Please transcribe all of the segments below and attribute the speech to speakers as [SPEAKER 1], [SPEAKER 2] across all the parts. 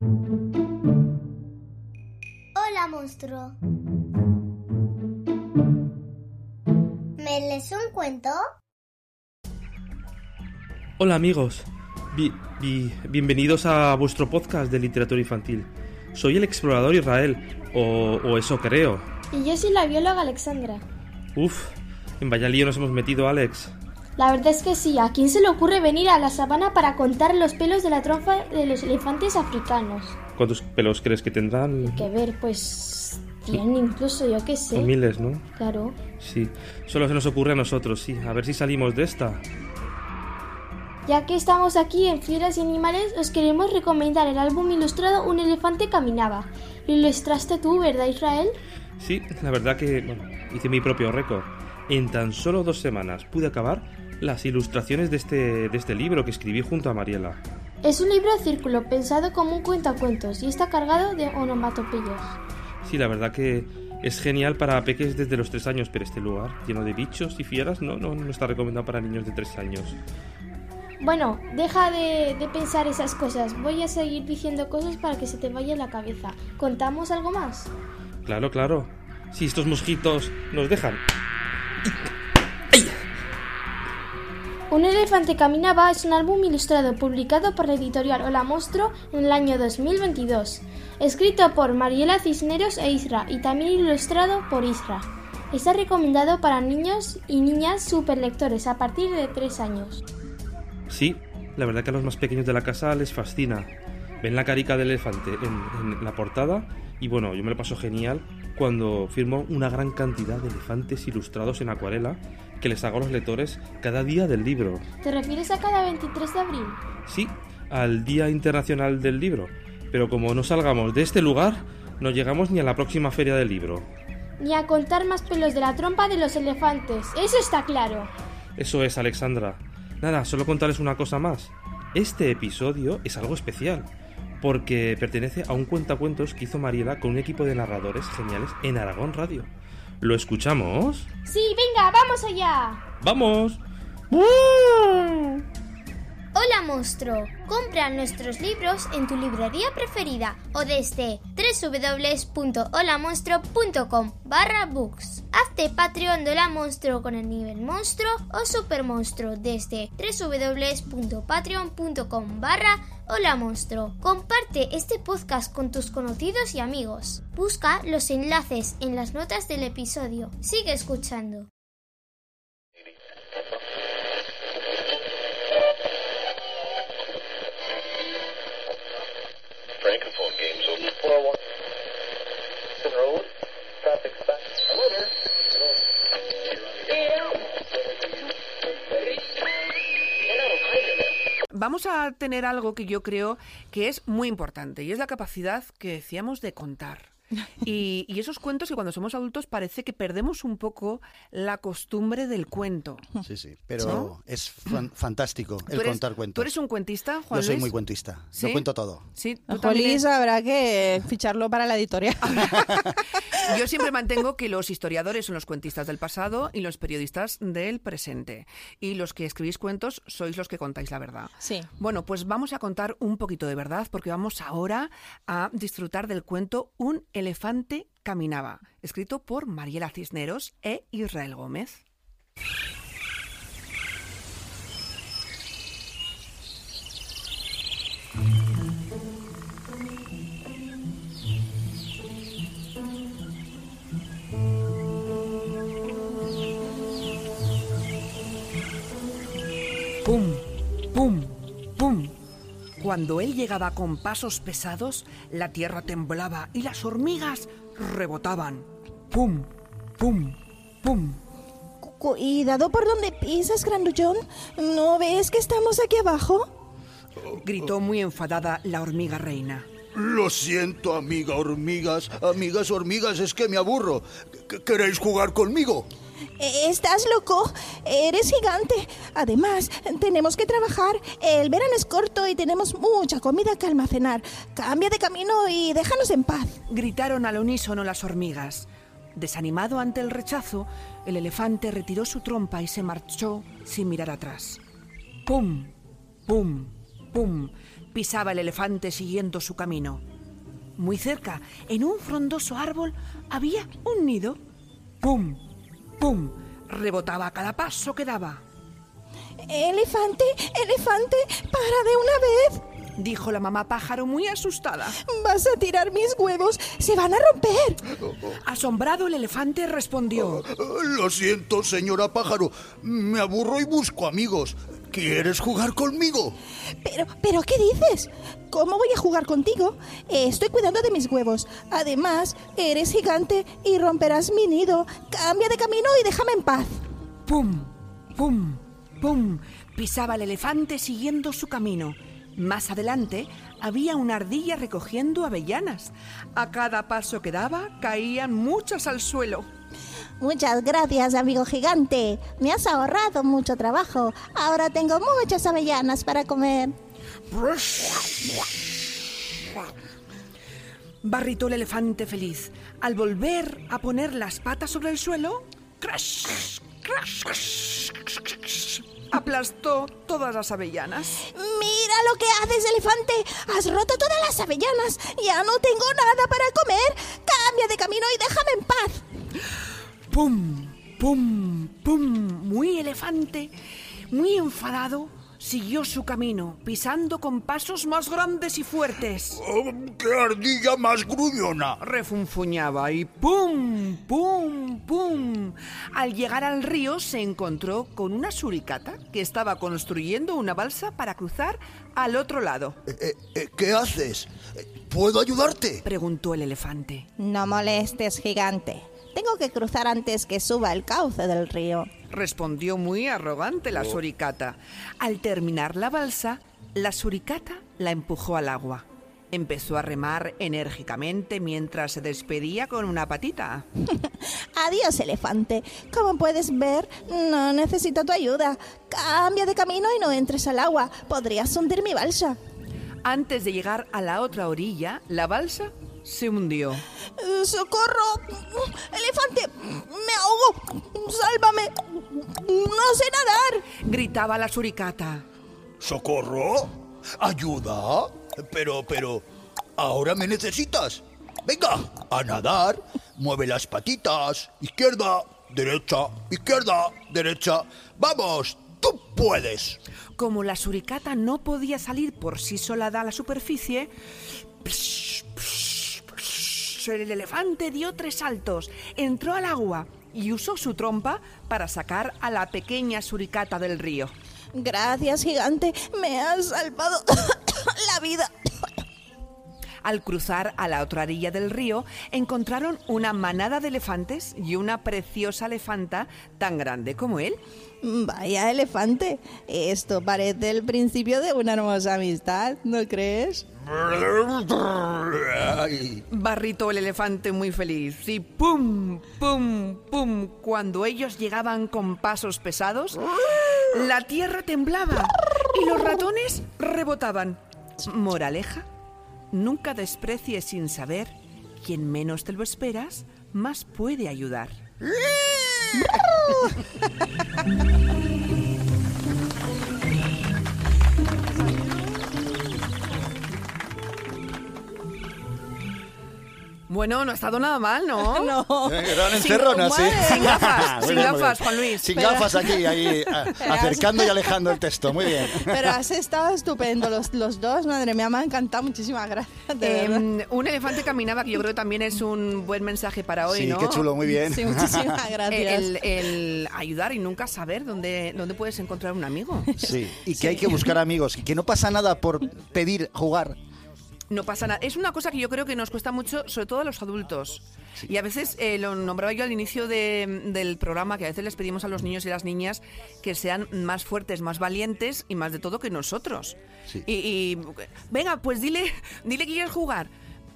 [SPEAKER 1] Hola, monstruo. ¿Me lees un cuento?
[SPEAKER 2] Hola amigos, Bi- bi- bienvenidos a vuestro podcast de literatura infantil. Soy el explorador Israel, o, o eso creo.
[SPEAKER 3] Y yo soy la bióloga Alexandra.
[SPEAKER 2] Uf, en vaya lío nos hemos metido, Alex.
[SPEAKER 3] La verdad es que sí, ¿a quién se le ocurre venir a la sabana para contar los pelos de la trompa de los elefantes africanos?
[SPEAKER 2] ¿Cuántos pelos crees que tendrán?
[SPEAKER 3] Que ver, pues... Tienen incluso, yo qué sé.
[SPEAKER 2] Son miles, ¿no?
[SPEAKER 3] Claro.
[SPEAKER 2] Sí, solo se nos ocurre a nosotros, sí. A ver si salimos de esta.
[SPEAKER 3] Ya que estamos aquí en Fieras y Animales, os queremos recomendar el álbum ilustrado Un elefante caminaba. Lo ilustraste tú, ¿verdad, Israel?
[SPEAKER 2] Sí, la verdad que, bueno, hice mi propio récord. En tan solo dos semanas pude acabar las ilustraciones de este, de este libro que escribí junto a Mariela.
[SPEAKER 3] Es un libro círculo pensado como un cuentacuentos y está cargado de onomatopeyas.
[SPEAKER 2] Sí, la verdad que es genial para peques desde los tres años, pero este lugar lleno de bichos y fieras no, no, no está recomendado para niños de tres años.
[SPEAKER 3] Bueno, deja de, de pensar esas cosas. Voy a seguir diciendo cosas para que se te vaya la cabeza. ¿Contamos algo más?
[SPEAKER 2] Claro, claro. Si estos mosquitos nos dejan.
[SPEAKER 3] Un elefante caminaba es un álbum ilustrado publicado por la editorial Hola Monstruo en el año 2022. Escrito por Mariela Cisneros e Isra y también ilustrado por Isra. Está recomendado para niños y niñas superlectores a partir de 3 años.
[SPEAKER 2] Sí, la verdad que a los más pequeños de la casa les fascina. Ven la carica del elefante en, en la portada y bueno, yo me lo paso genial cuando firmo una gran cantidad de elefantes ilustrados en acuarela que les hago a los lectores cada día del libro.
[SPEAKER 3] ¿Te refieres a cada 23 de abril?
[SPEAKER 2] Sí, al Día Internacional del Libro. Pero como no salgamos de este lugar, no llegamos ni a la próxima feria del libro.
[SPEAKER 3] Ni a contar más pelos de la trompa de los elefantes. Eso está claro.
[SPEAKER 2] Eso es, Alexandra. Nada, solo contarles una cosa más. Este episodio es algo especial, porque pertenece a un cuentacuentos que hizo Mariela con un equipo de narradores geniales en Aragón Radio. ¿Lo escuchamos?
[SPEAKER 3] Sí, venga, vamos allá.
[SPEAKER 2] ¡Vamos!
[SPEAKER 1] Hola, monstruo. Compra nuestros libros en tu librería preferida o desde www.holamonstruo.com barra books. Hazte Patreon de Hola Monstruo con el nivel monstruo o super monstruo desde www.patreon.com barra Hola Monstruo. Comparte este podcast con tus conocidos y amigos. Busca los enlaces en las notas del episodio. Sigue escuchando.
[SPEAKER 4] Vamos a tener algo que yo creo que es muy importante y es la capacidad que decíamos de contar. Y, y esos cuentos que cuando somos adultos parece que perdemos un poco la costumbre del cuento.
[SPEAKER 5] Sí, sí, pero es fan- fantástico el
[SPEAKER 4] ¿Tú eres,
[SPEAKER 5] contar cuentos.
[SPEAKER 4] ¿Tú eres un cuentista, Juan
[SPEAKER 5] Yo soy
[SPEAKER 4] Luis?
[SPEAKER 5] muy cuentista,
[SPEAKER 4] ¿Sí?
[SPEAKER 5] lo cuento todo.
[SPEAKER 4] Sí, tú
[SPEAKER 6] habrá que ficharlo para la editorial.
[SPEAKER 4] Yo siempre mantengo que los historiadores son los cuentistas del pasado y los periodistas del presente. Y los que escribís cuentos sois los que contáis la verdad.
[SPEAKER 6] Sí.
[SPEAKER 4] Bueno, pues vamos a contar un poquito de verdad porque vamos ahora a disfrutar del cuento Un elefante caminaba, escrito por Mariela Cisneros e Israel Gómez. Pum, pum, pum. Cuando él llegaba con pasos pesados, la tierra temblaba y las hormigas rebotaban. Pum, pum, pum.
[SPEAKER 6] Cuidado por donde pisas, grandullón. ¿No ves que estamos aquí abajo?
[SPEAKER 4] Gritó muy enfadada la hormiga reina.
[SPEAKER 5] Lo siento, amiga hormigas. Amigas hormigas, es que me aburro. ¿Qu- ¿Queréis jugar conmigo?
[SPEAKER 6] ¿Estás loco? Eres gigante. Además, tenemos que trabajar. El verano es corto y tenemos mucha comida que almacenar. Cambia de camino y déjanos en paz.
[SPEAKER 4] Gritaron al unísono las hormigas. Desanimado ante el rechazo, el elefante retiró su trompa y se marchó sin mirar atrás. ¡Pum! ¡Pum! ¡Pum! pisaba el elefante siguiendo su camino. Muy cerca, en un frondoso árbol, había un nido. ¡Pum! ¡Pum! Rebotaba a cada paso que daba.
[SPEAKER 6] Elefante, elefante, para de una vez.
[SPEAKER 4] Dijo la mamá pájaro muy asustada.
[SPEAKER 6] Vas a tirar mis huevos, se van a romper.
[SPEAKER 4] Asombrado el elefante respondió.
[SPEAKER 5] Lo siento, señora pájaro. Me aburro y busco amigos. ¿Quieres jugar conmigo?
[SPEAKER 6] Pero, pero, ¿qué dices? ¿Cómo voy a jugar contigo? Eh, estoy cuidando de mis huevos. Además, eres gigante y romperás mi nido. Cambia de camino y déjame en paz.
[SPEAKER 4] ¡Pum! ¡Pum! ¡Pum! Pisaba el elefante siguiendo su camino. Más adelante había una ardilla recogiendo avellanas. A cada paso que daba caían muchas al suelo.
[SPEAKER 6] Muchas gracias, amigo gigante. Me has ahorrado mucho trabajo. Ahora tengo muchas avellanas para comer.
[SPEAKER 4] Barritó el elefante feliz. Al volver a poner las patas sobre el suelo, ¡crash! ¡crash! ¡crash! aplastó todas las avellanas.
[SPEAKER 6] Mira lo que haces, elefante. Has roto todas las avellanas. Ya no tengo nada para comer. Cambia de camino y déjame en paz.
[SPEAKER 4] ¡Pum! ¡Pum! ¡Pum! Muy elefante, muy enfadado, siguió su camino, pisando con pasos más grandes y fuertes.
[SPEAKER 5] Oh, ¡Qué ardilla más gruñona!
[SPEAKER 4] Refunfuñaba y ¡pum! ¡pum! ¡pum! Al llegar al río se encontró con una suricata que estaba construyendo una balsa para cruzar al otro lado.
[SPEAKER 5] Eh, eh, ¿Qué haces? ¿Puedo ayudarte?
[SPEAKER 4] Preguntó el elefante.
[SPEAKER 6] No molestes, gigante. Tengo que cruzar antes que suba el cauce del río.
[SPEAKER 4] Respondió muy arrogante la suricata. Al terminar la balsa, la suricata la empujó al agua. Empezó a remar enérgicamente mientras se despedía con una patita.
[SPEAKER 6] Adiós, elefante. Como puedes ver, no necesito tu ayuda. Cambia de camino y no entres al agua. Podrías hundir mi balsa.
[SPEAKER 4] Antes de llegar a la otra orilla, la balsa se hundió.
[SPEAKER 6] ¡Socorro! ¡Elefante! ¡Me ahogo! ¡Sálvame! ¡No sé nadar!
[SPEAKER 4] Gritaba la suricata.
[SPEAKER 5] ¿Socorro? ¿Ayuda? Pero, pero, ¿ahora me necesitas? Venga, a nadar. Mueve las patitas. Izquierda, derecha, izquierda, derecha. Vamos, tú puedes.
[SPEAKER 4] Como la suricata no podía salir por sí sola a la superficie, el elefante dio tres saltos, entró al agua y usó su trompa para sacar a la pequeña suricata del río.
[SPEAKER 6] Gracias, gigante. Me has salvado la vida.
[SPEAKER 4] Al cruzar a la otra orilla del río, encontraron una manada de elefantes y una preciosa elefanta tan grande como él.
[SPEAKER 6] Vaya elefante, esto parece el principio de una hermosa amistad, ¿no crees?
[SPEAKER 4] Barrito el elefante muy feliz y pum, pum, pum, cuando ellos llegaban con pasos pesados, la tierra temblaba y los ratones rebotaban. Moraleja, nunca desprecies sin saber, quien menos te lo esperas, más puede ayudar. Bueno, no ha estado nada mal, ¿no?
[SPEAKER 6] No.
[SPEAKER 7] Eran encerronas, sí.
[SPEAKER 4] Sin gafas, sin
[SPEAKER 7] bien,
[SPEAKER 4] gafas. Juan Luis.
[SPEAKER 7] Sin gafas aquí, ahí, a- acercando y alejando el texto. Muy bien.
[SPEAKER 6] Pero has estado estupendo los, los dos, madre mía, me ha encantado, muchísimas gracias. de
[SPEAKER 4] Eh,
[SPEAKER 6] verdad.
[SPEAKER 4] un elefante caminaba, que yo creo que también es un buen mensaje para hoy,
[SPEAKER 7] Sí,
[SPEAKER 4] ¿no?
[SPEAKER 7] qué chulo, muy bien.
[SPEAKER 6] Sí, muchísimas gracias.
[SPEAKER 4] El, el ayudar y nunca saber dónde, dónde puedes encontrar un amigo.
[SPEAKER 7] Sí, y que hay que buscar amigos, y que no pasa nada por pedir jugar.
[SPEAKER 4] No pasa nada. Es una cosa que yo creo que nos cuesta mucho, sobre todo a los adultos. Y a veces, eh, lo nombraba yo al inicio de- del programa, que a veces les pedimos a los niños y las niñas que sean más fuertes, más valientes y más de todo que nosotros.
[SPEAKER 7] Sí.
[SPEAKER 4] Y, y, venga, pues dile, dile que quieres jugar.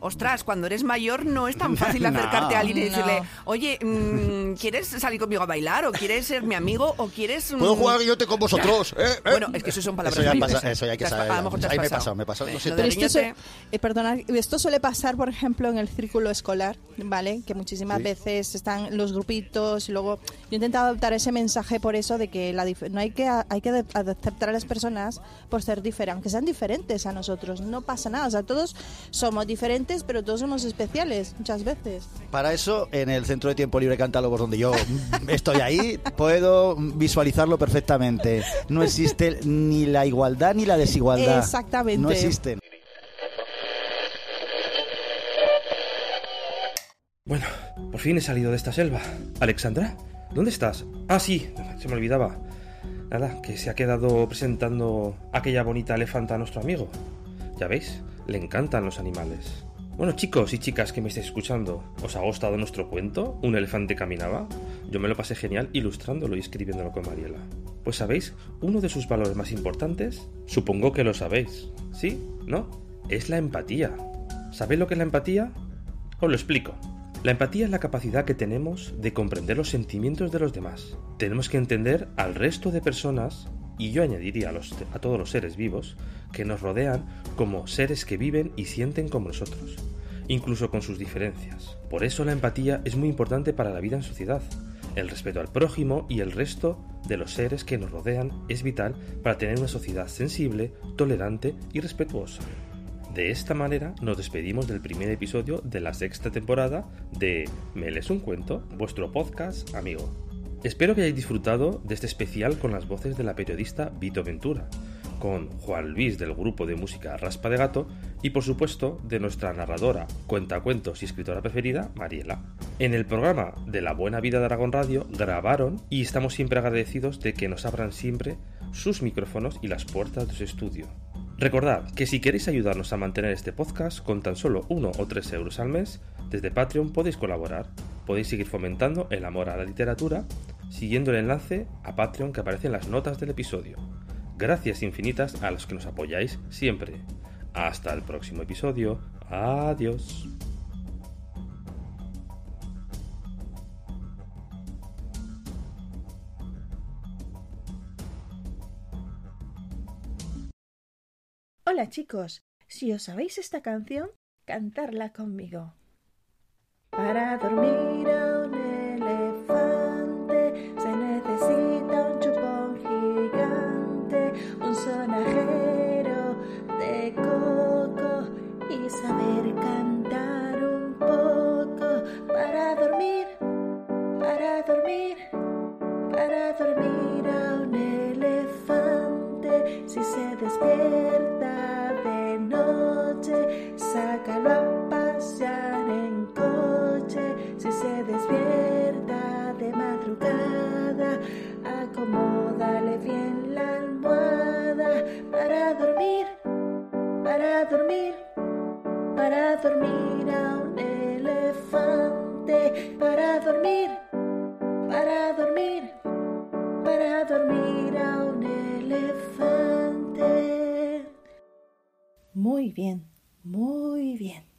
[SPEAKER 4] Ostras, cuando eres mayor no es tan fácil
[SPEAKER 7] No.
[SPEAKER 4] acercarte a alguien y decirle, oye, mm, ¿quieres salir conmigo a bailar? ¿O quieres ser mi amigo? ¿O quieres...? mm,
[SPEAKER 5] Puedo jugar yo te con vosotros, ¿eh? ¿eh?
[SPEAKER 4] Bueno, es que eso son palabras
[SPEAKER 7] Eso ya pasa, eso ya hay que saber.
[SPEAKER 4] A lo mejor te has
[SPEAKER 7] Ahí me
[SPEAKER 4] pasado.
[SPEAKER 7] pasó, me pasó.
[SPEAKER 6] Pero esto,
[SPEAKER 4] guiñote-
[SPEAKER 6] su- eh, perdonad, esto suele pasar, por ejemplo, en el círculo escolar, ¿vale? Que muchísimas
[SPEAKER 7] Sí.
[SPEAKER 6] veces están los grupitos y luego yo he intentado adoptar ese mensaje por eso de que la dif- no hay que hay que aceptar a las personas por ser diferentes, aunque sean diferentes a nosotros, no pasa nada, o sea, todos somos diferentes, pero todos somos especiales muchas veces.
[SPEAKER 7] Para eso, en el Centro de Tiempo Libre Cantálogos, donde yo estoy ahí, puedo visualizarlo perfectamente. No existe ni la igualdad ni la desigualdad.
[SPEAKER 6] Exactamente.
[SPEAKER 7] No existen.
[SPEAKER 2] Bueno, por fin he salido de esta selva. Alexandra, ¿dónde estás? Ah, sí, se me olvidaba. Nada, que se ha quedado presentando aquella bonita elefanta a nuestro amigo. Ya veis, le encantan los animales. Bueno, chicos y chicas que me estáis escuchando, ¿os ha gustado nuestro cuento? ¿Un elefante caminaba? Yo me lo pasé genial ilustrándolo y escribiéndolo con Mariela. Pues sabéis, uno de sus valores más importantes, supongo que lo sabéis. ¿Sí? ¿No? Es la empatía. ¿Sabéis lo que es la empatía? Os lo explico. La empatía es la capacidad que tenemos de comprender los sentimientos de los demás. Tenemos que entender al resto de personas, y yo añadiría a, todos los seres vivos, que nos rodean como seres que viven y sienten como nosotros, incluso con sus diferencias. Por eso la empatía es muy importante para la vida en sociedad. El respeto al prójimo y el resto de los seres que nos rodean es vital para tener una sociedad sensible, tolerante y respetuosa. De esta manera nos despedimos del primer episodio de la sexta temporada de Me lees un cuento, vuestro podcast amigo. Espero que hayáis disfrutado de este especial con las voces de la periodista Vito Ventura, con Juan Luis del grupo de música Raspa de Gato y por supuesto de nuestra narradora, cuentacuentos y escritora preferida, Mariela. En el programa de La Buena Vida de Aragón Radio grabaron y estamos siempre agradecidos de que nos abran siempre sus micrófonos y las puertas de su estudio. Recordad que si queréis ayudarnos a mantener este podcast con tan solo 1 o 3 euros al mes, desde Patreon podéis colaborar. Podéis seguir fomentando el amor a la literatura siguiendo el enlace a Patreon que aparece en las notas del episodio. Gracias infinitas a los que nos apoyáis siempre. Hasta el próximo episodio. Adiós.
[SPEAKER 8] Hola chicos, si os sabéis esta canción, cantarla conmigo. Para dormir y saber cantar un poco. Para dormir, para dormir, para dormir a un elefante. Si se despierta de noche, sácalo a dormir a un elefante, para dormir, para dormir, para dormir a un elefante. Muy bien, muy bien.